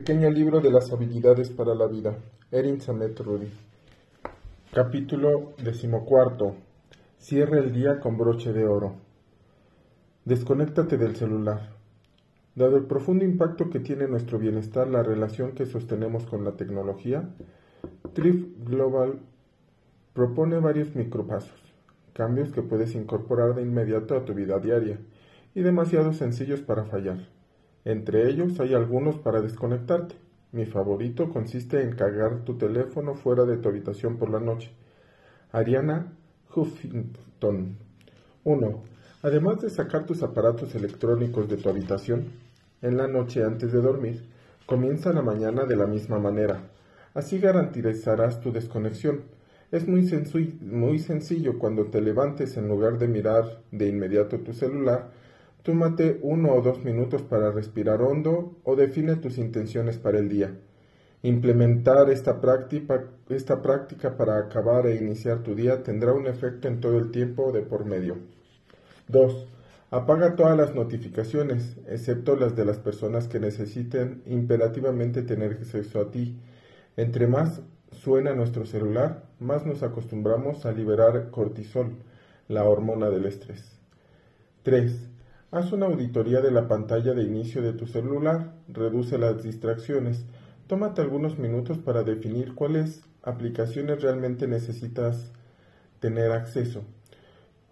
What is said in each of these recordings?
Pequeño libro de las habilidades para la vida. Erin Samet Rudy. Capítulo decimocuarto. Cierra el día con broche de oro. Desconéctate del celular. Dado el profundo impacto que tiene nuestro bienestar la relación que sostenemos con la tecnología, Thrift Global propone varios micropasos, cambios que puedes incorporar de inmediato a tu vida diaria y demasiado sencillos para fallar. Entre ellos hay algunos para desconectarte. Mi favorito consiste en cargar tu teléfono fuera de tu habitación por la noche. Ariana Huffington. 1. Además de sacar tus aparatos electrónicos de tu habitación, en la noche antes de dormir, comienza la mañana de la misma manera. Así garantizarás tu desconexión. Es muy, muy sencillo cuando te levantes en lugar de mirar de inmediato tu celular, Tómate uno o dos minutos para respirar hondo o define tus intenciones para el día. Implementar esta práctica, para acabar e iniciar tu día tendrá un efecto en todo el tiempo de por medio. 2. Apaga todas las notificaciones, excepto las de las personas que necesiten imperativamente tener acceso a ti. Entre más suena nuestro celular, más nos acostumbramos a liberar cortisol, la hormona del estrés. 3. Haz una auditoría de la pantalla de inicio de tu celular, reduce las distracciones, tómate algunos minutos para definir cuáles aplicaciones realmente necesitas tener acceso.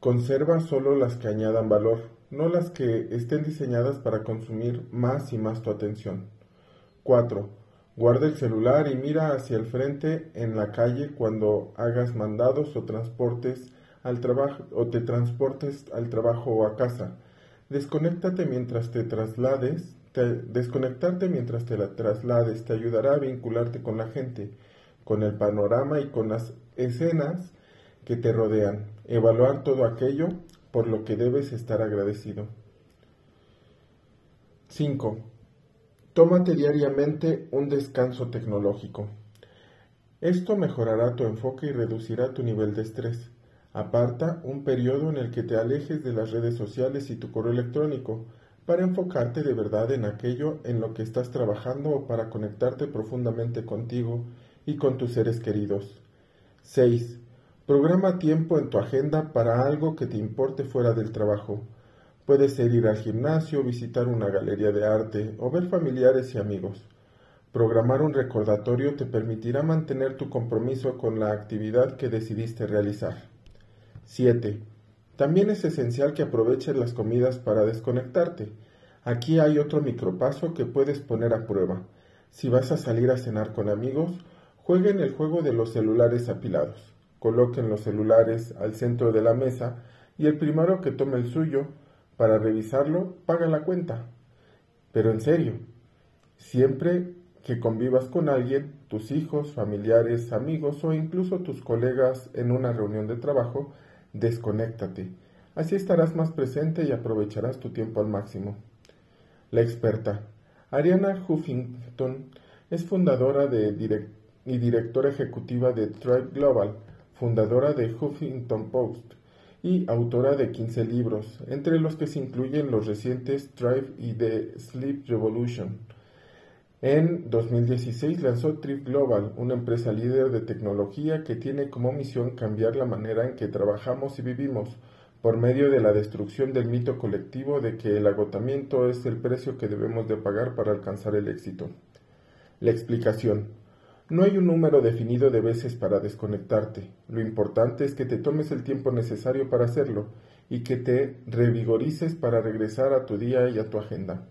Conserva solo las que añadan valor, no las que estén diseñadas para consumir más y más tu atención. 4. Guarda el celular y mira hacia el frente en la calle cuando hagas mandados o transportes al trabajo o te transportes al trabajo o a casa. Desconéctate mientras te traslades. desconectarte mientras te la traslades te ayudará a vincularte con la gente, con el panorama y con las escenas que te rodean. Evaluar todo aquello por lo que debes estar agradecido. 5. Tómate diariamente un descanso tecnológico. Esto mejorará tu enfoque y reducirá tu nivel de estrés. Aparta un periodo en el que te alejes de las redes sociales y tu correo electrónico para enfocarte de verdad en aquello en lo que estás trabajando o para conectarte profundamente contigo y con tus seres queridos. 6. Programa tiempo en tu agenda para algo que te importe fuera del trabajo. Puede ser ir al gimnasio, visitar una galería de arte o ver familiares y amigos. Programar un recordatorio te permitirá mantener tu compromiso con la actividad que decidiste realizar. 7. También es esencial que aproveches las comidas para desconectarte. Aquí hay otro micropaso que puedes poner a prueba. Si vas a salir a cenar con amigos, jueguen el juego de los celulares apilados. Coloquen los celulares al centro de la mesa y el primero que tome el suyo para revisarlo paga la cuenta. Pero en serio, siempre que convivas con alguien, tus hijos, familiares, amigos o incluso tus colegas en una reunión de trabajo, desconéctate. Así estarás más presente y aprovecharás tu tiempo al máximo. La experta. Ariana Huffington es fundadora de y directora ejecutiva de Tribe Global, fundadora de Huffington Post y autora de 15 libros, entre los que se incluyen los recientes Thrive y The Sleep Revolution. En 2016 lanzó Trip Global, una empresa líder de tecnología que tiene como misión cambiar la manera en que trabajamos y vivimos por medio de la destrucción del mito colectivo de que el agotamiento es el precio que debemos de pagar para alcanzar el éxito. La explicación. No hay un número definido de veces para desconectarte. Lo importante es que te tomes el tiempo necesario para hacerlo y que te revigorices para regresar a tu día y a tu agenda.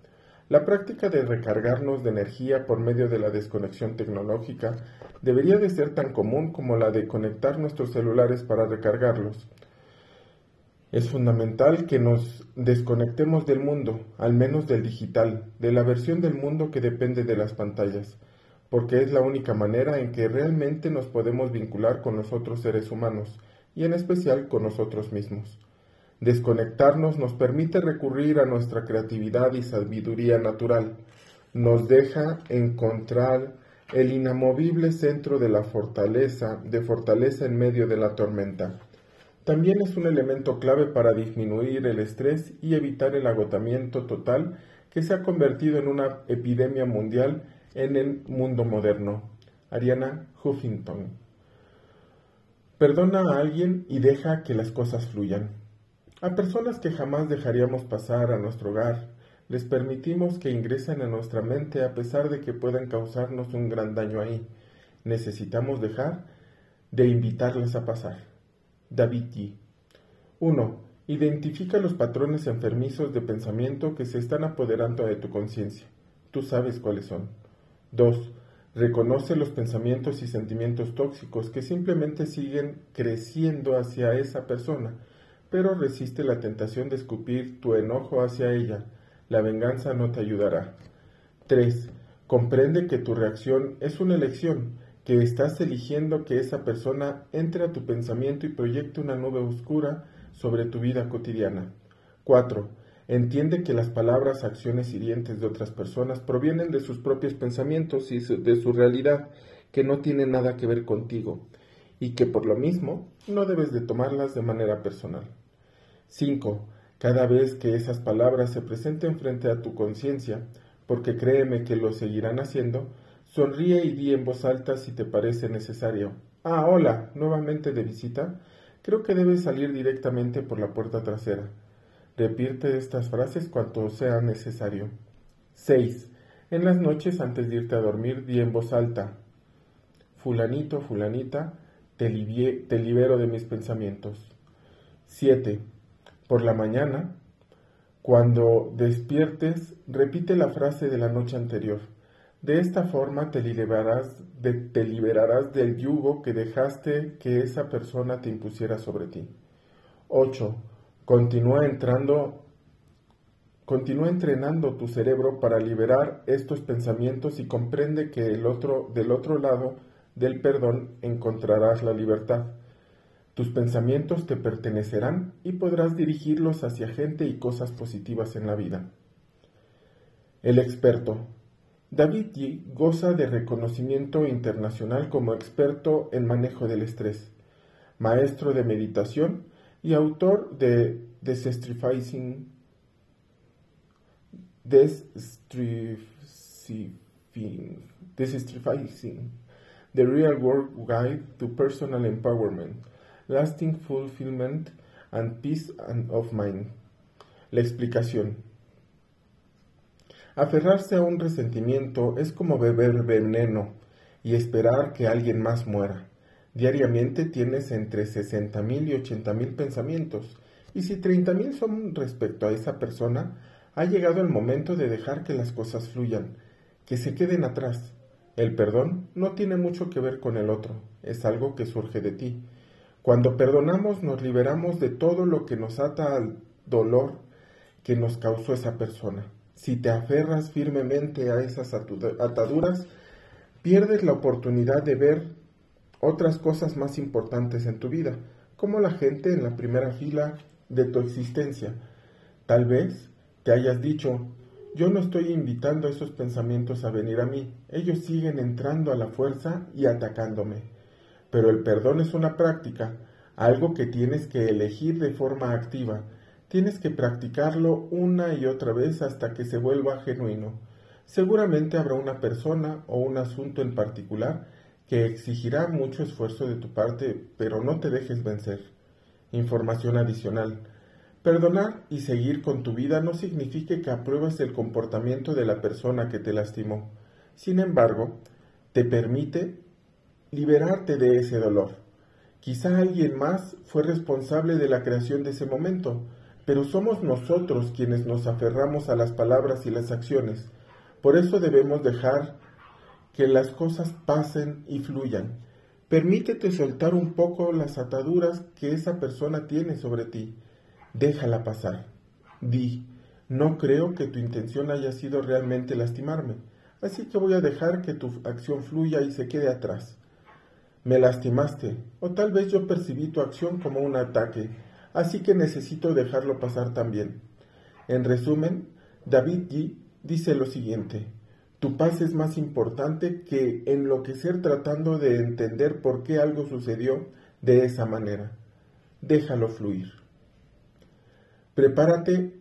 La práctica de recargarnos de energía por medio de la desconexión tecnológica debería de ser tan común como la de conectar nuestros celulares para recargarlos. Es fundamental que nos desconectemos del mundo, al menos del digital, de la versión del mundo que depende de las pantallas, porque es la única manera en que realmente nos podemos vincular con los otros seres humanos, y en especial con nosotros mismos. Desconectarnos nos permite recurrir a nuestra creatividad y sabiduría natural. Nos deja encontrar el inamovible centro de la fortaleza, de fortaleza en medio de la tormenta. También es un elemento clave para disminuir el estrés y evitar el agotamiento total que se ha convertido en una epidemia mundial en el mundo moderno. Ariana Huffington. Perdona a alguien y deja que las cosas fluyan. A personas que jamás dejaríamos pasar a nuestro hogar, les permitimos que ingresen a nuestra mente a pesar de que puedan causarnos un gran daño ahí. Necesitamos dejar de invitarles a pasar. David G. 1. Identifica los patrones enfermizos de pensamiento que se están apoderando de tu conciencia. Tú sabes cuáles son. 2. Reconoce los pensamientos y sentimientos tóxicos que simplemente siguen creciendo hacia esa persona, pero resiste la tentación de escupir tu enojo hacia ella la venganza no te ayudará. 3. Comprende que tu reacción es una elección, que estás eligiendo que esa persona entre a tu pensamiento y proyecte una nube oscura sobre tu vida cotidiana. 4. Entiende que las palabras, acciones hirientes de otras personas provienen de sus propios pensamientos y de su realidad, que no tienen nada que ver contigo, y que por lo mismo no debes de tomarlas de manera personal. 5. Cada vez que esas palabras se presenten frente a tu conciencia, porque créeme que lo seguirán haciendo, sonríe y di en voz alta si te parece necesario. Ah, hola, nuevamente de visita. Creo que debes salir directamente por la puerta trasera. Repite estas frases cuanto sea necesario. 6. En las noches antes de irte a dormir, di en voz alta. Fulanito, fulanita, te, te libero de mis pensamientos. 7. Por la mañana, cuando despiertes, repite la frase de la noche anterior. De esta forma te liberarás, te liberarás del yugo que dejaste que esa persona te impusiera sobre ti. 8. Continúa entrando Continúa entrenando tu cerebro para liberar estos pensamientos y comprende que el otro, del otro lado del perdón encontrarás la libertad. Tus pensamientos te pertenecerán y podrás dirigirlos hacia gente y cosas positivas en la vida. El experto. David G. goza de reconocimiento internacional como experto en manejo del estrés, maestro de meditación y autor de Desestrifying, Desestrifying, The Real World Guide to Personal Empowerment, Lasting Fulfillment and Peace of Mind. La explicación. Aferrarse a un resentimiento es como beber veneno y esperar que alguien más muera. Diariamente tienes entre 60.000 y 80.000 pensamientos, y si 30.000 son respecto a esa persona, ha llegado el momento de dejar que las cosas fluyan, que se queden atrás. El perdón no tiene mucho que ver con el otro, es algo que surge de ti cuando perdonamos nos liberamos de todo lo que nos ata al dolor que nos causó esa persona. Si te aferras firmemente a esas ataduras, pierdes la oportunidad de ver otras cosas más importantes en tu vida, como la gente en la primera fila de tu existencia. Tal vez te hayas dicho, yo no estoy invitando a esos pensamientos a venir a mí, ellos siguen entrando a la fuerza y atacándome pero el perdón es una práctica, algo que tienes que elegir de forma activa. Tienes que practicarlo una y otra vez hasta que se vuelva genuino. Seguramente habrá una persona o un asunto en particular que exigirá mucho esfuerzo de tu parte, pero no te dejes vencer. Información adicional. Perdonar y seguir con tu vida no significa que apruebes el comportamiento de la persona que te lastimó. Sin embargo, te permite liberarte de ese dolor. Quizá alguien más fue responsable de la creación de ese momento, pero somos nosotros quienes nos aferramos a las palabras y las acciones. Por eso debemos dejar que las cosas pasen y fluyan. Permítete soltar un poco las ataduras que esa persona tiene sobre ti. Déjala pasar. Di, no creo que tu intención haya sido realmente lastimarme, así que voy a dejar que tu acción fluya y se quede atrás. Me lastimaste, o tal vez yo percibí tu acción como un ataque, así que necesito dejarlo pasar también. En resumen, David G. dice lo siguiente, tu paz es más importante que enloquecer tratando de entender por qué algo sucedió de esa manera. Déjalo fluir. Prepárate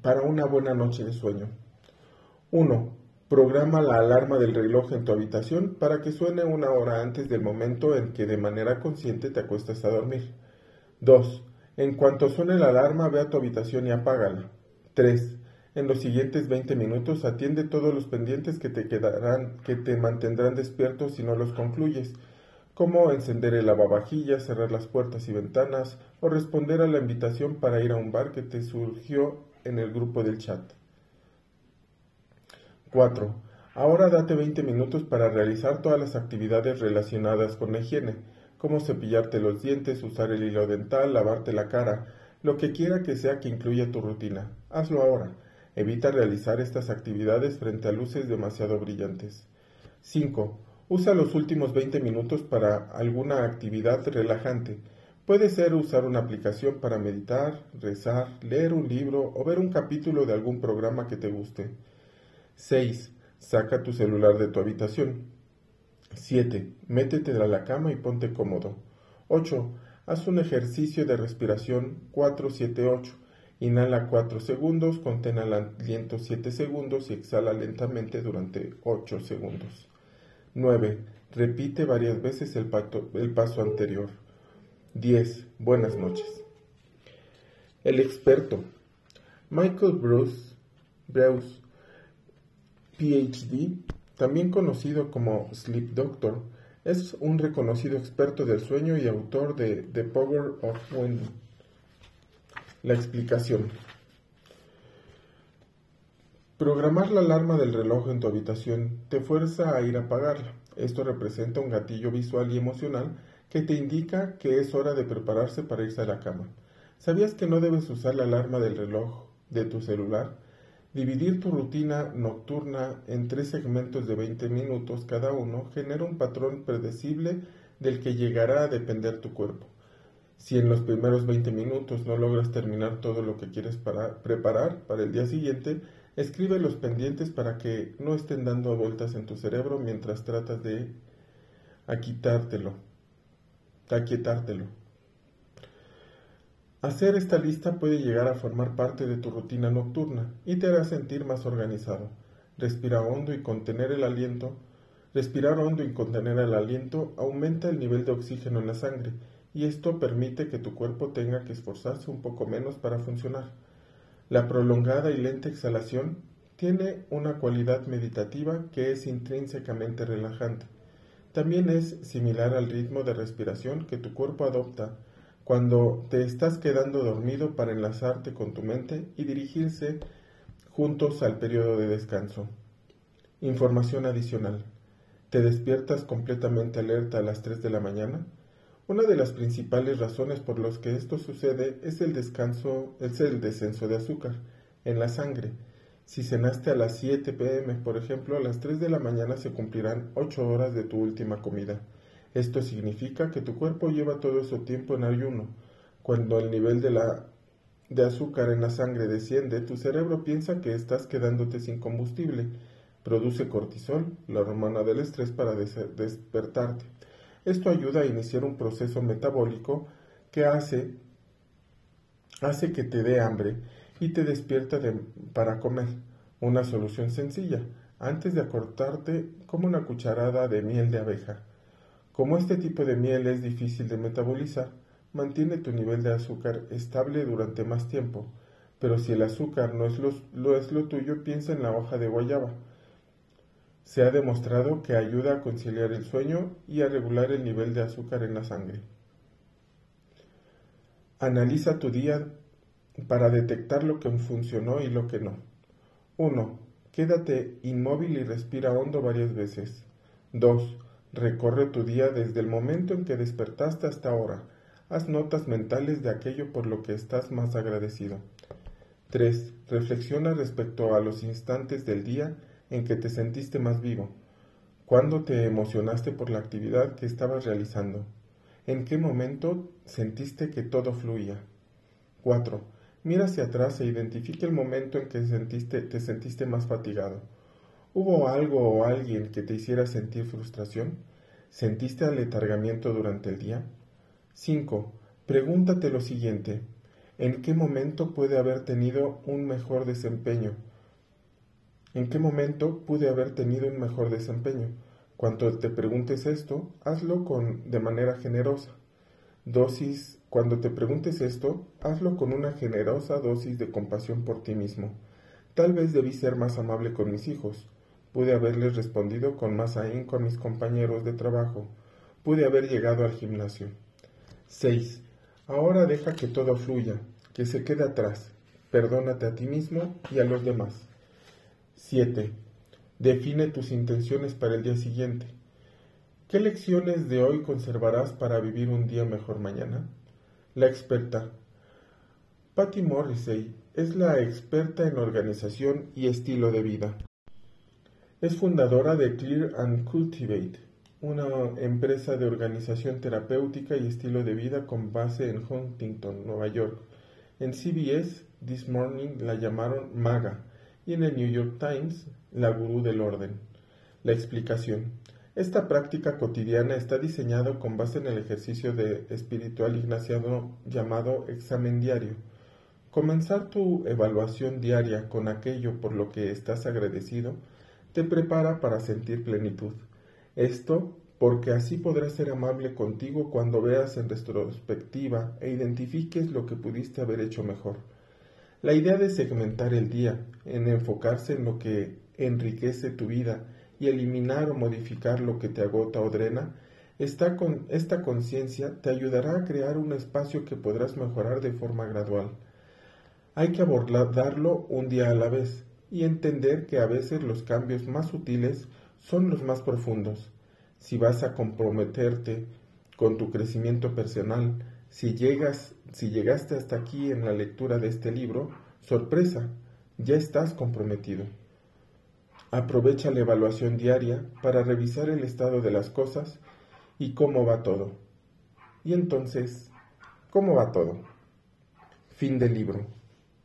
para una buena noche de sueño. 1. Programa la alarma del reloj en tu habitación para que suene una hora antes del momento en que de manera consciente te acuestas a dormir. 2. En cuanto suene la alarma, ve a tu habitación y apágala. 3. En los siguientes 20 minutos atiende todos los pendientes que te quedarán, que te mantendrán despierto si no los concluyes, como encender el lavavajillas, cerrar las puertas y ventanas o responder a la invitación para ir a un bar que te surgió en el grupo del chat. 4. Ahora date 20 minutos para realizar todas las actividades relacionadas con la higiene, como cepillarte los dientes, usar el hilo dental, lavarte la cara, lo que quiera que sea que incluya tu rutina. Hazlo ahora. Evita realizar estas actividades frente a luces demasiado brillantes. 5. Usa los últimos 20 minutos para alguna actividad relajante. Puede ser usar una aplicación para meditar, rezar, leer un libro o ver un capítulo de algún programa que te guste. 6. Saca tu celular de tu habitación. 7. Métete a la cama y ponte cómodo. 8. Haz un ejercicio de respiración 4-7-8. Inhala 4 segundos, contén el aliento 7 segundos y exhala lentamente durante 8 segundos. 9. Repite varias veces el, el paso anterior. 10. Buenas noches. El experto. Michael Bruce, Bruce PhD, también conocido como Sleep Doctor, es un reconocido experto del sueño y autor de The Power of Wind. La explicación. Programar la alarma del reloj en tu habitación te fuerza a ir a apagarla. Esto representa un gatillo visual y emocional que te indica que es hora de prepararse para irse a la cama. ¿Sabías que no debes usar la alarma del reloj de tu celular? Dividir tu rutina nocturna en tres segmentos de 20 minutos cada uno genera un patrón predecible del que llegará a depender tu cuerpo. Si en los primeros 20 minutos no logras terminar todo lo que quieres preparar para el día siguiente, escribe los pendientes para que no estén dando vueltas en tu cerebro mientras tratas de aquitártelo, aquietártelo. Hacer esta lista puede llegar a formar parte de tu rutina nocturna y te hará sentir más organizado. Respira hondo y contener el aliento. Respirar hondo y contener el aliento aumenta el nivel de oxígeno en la sangre y esto permite que tu cuerpo tenga que esforzarse un poco menos para funcionar. La prolongada y lenta exhalación tiene una cualidad meditativa que es intrínsecamente relajante. También es similar al ritmo de respiración que tu cuerpo adopta cuando te estás quedando dormido para enlazarte con tu mente y dirigirse juntos al periodo de descanso. Información adicional. ¿Te despiertas completamente alerta a las 3 de la mañana? Una de las principales razones por las que esto sucede es el descanso, es el descenso de azúcar en la sangre. Si cenaste a las 7 pm, por ejemplo, a las 3 de la mañana se cumplirán 8 horas de tu última comida. Esto significa que tu cuerpo lleva todo ese tiempo en ayuno. Cuando el nivel de, la, de azúcar en la sangre desciende, tu cerebro piensa que estás quedándote sin combustible. Produce cortisol, la hormona del estrés, para despertarte. Esto ayuda a iniciar un proceso metabólico que hace, hace que te dé hambre y te despierta para comer. Una solución sencilla. Antes de acortarte, como una cucharada de miel de abeja. Como este tipo de miel es difícil de metabolizar, mantiene tu nivel de azúcar estable durante más tiempo, pero si el azúcar no es lo, tuyo, piensa en la hoja de guayaba. Se ha demostrado que ayuda a conciliar el sueño y a regular el nivel de azúcar en la sangre. Analiza tu día para detectar lo que funcionó y lo que no. 1. Quédate inmóvil y respira hondo varias veces. 2. Recorre tu día desde el momento en que despertaste hasta ahora. Haz notas mentales de aquello por lo que estás más agradecido. 3. Reflexiona respecto a los instantes del día en que te sentiste más vivo. ¿Cuándo te emocionaste por la actividad que estabas realizando? ¿En qué momento sentiste que todo fluía? 4. Mira hacia atrás e identifica el momento en que te sentiste más fatigado. ¿Hubo algo o alguien que te hiciera sentir frustración? ¿Sentiste aletargamiento durante el día? 5. Pregúntate lo siguiente. ¿En qué momento puede haber tenido un mejor desempeño? ¿En qué momento pude haber tenido un mejor desempeño? Cuando te preguntes esto, hazlo con, de manera generosa. Dosis, cuando te preguntes esto, hazlo con una generosa dosis de compasión por ti mismo. Tal vez debí ser más amable con mis hijos. Pude haberles respondido con más ahínco a mis compañeros de trabajo. Pude haber llegado al gimnasio. 6. Ahora deja que todo fluya, que se quede atrás. Perdónate a ti mismo y a los demás. 7. Define tus intenciones para el día siguiente. ¿Qué lecciones de hoy conservarás para vivir un día mejor mañana? La experta. Patty Morrissey es la experta en organización y estilo de vida. Es fundadora de Clear and Cultivate, una empresa de organización terapéutica y estilo de vida con base en Huntington, Nueva York. En CBS, This Morning la llamaron Maga y en el New York Times, la gurú del orden. La explicación. Esta práctica cotidiana está diseñada con base en el ejercicio de espiritual ignaciano llamado examen diario. Comenzar tu evaluación diaria con aquello por lo que estás agradecido te prepara para sentir plenitud. Esto porque así podrás ser amable contigo cuando veas en retrospectiva e identifiques lo que pudiste haber hecho mejor. La idea de segmentar el día, en enfocarse en lo que enriquece tu vida y eliminar o modificar lo que te agota o drena, esta, con, esta conciencia te ayudará a crear un espacio que podrás mejorar de forma gradual. Hay que abordarlo un día a la vez y entender que a veces los cambios más sutiles son los más profundos. Si vas a comprometerte con tu crecimiento personal, si llegas, si llegaste hasta aquí en la lectura de este libro, sorpresa, ya estás comprometido. Aprovecha la evaluación diaria para revisar el estado de las cosas y cómo va todo. Y entonces, ¿cómo va todo? Fin del libro.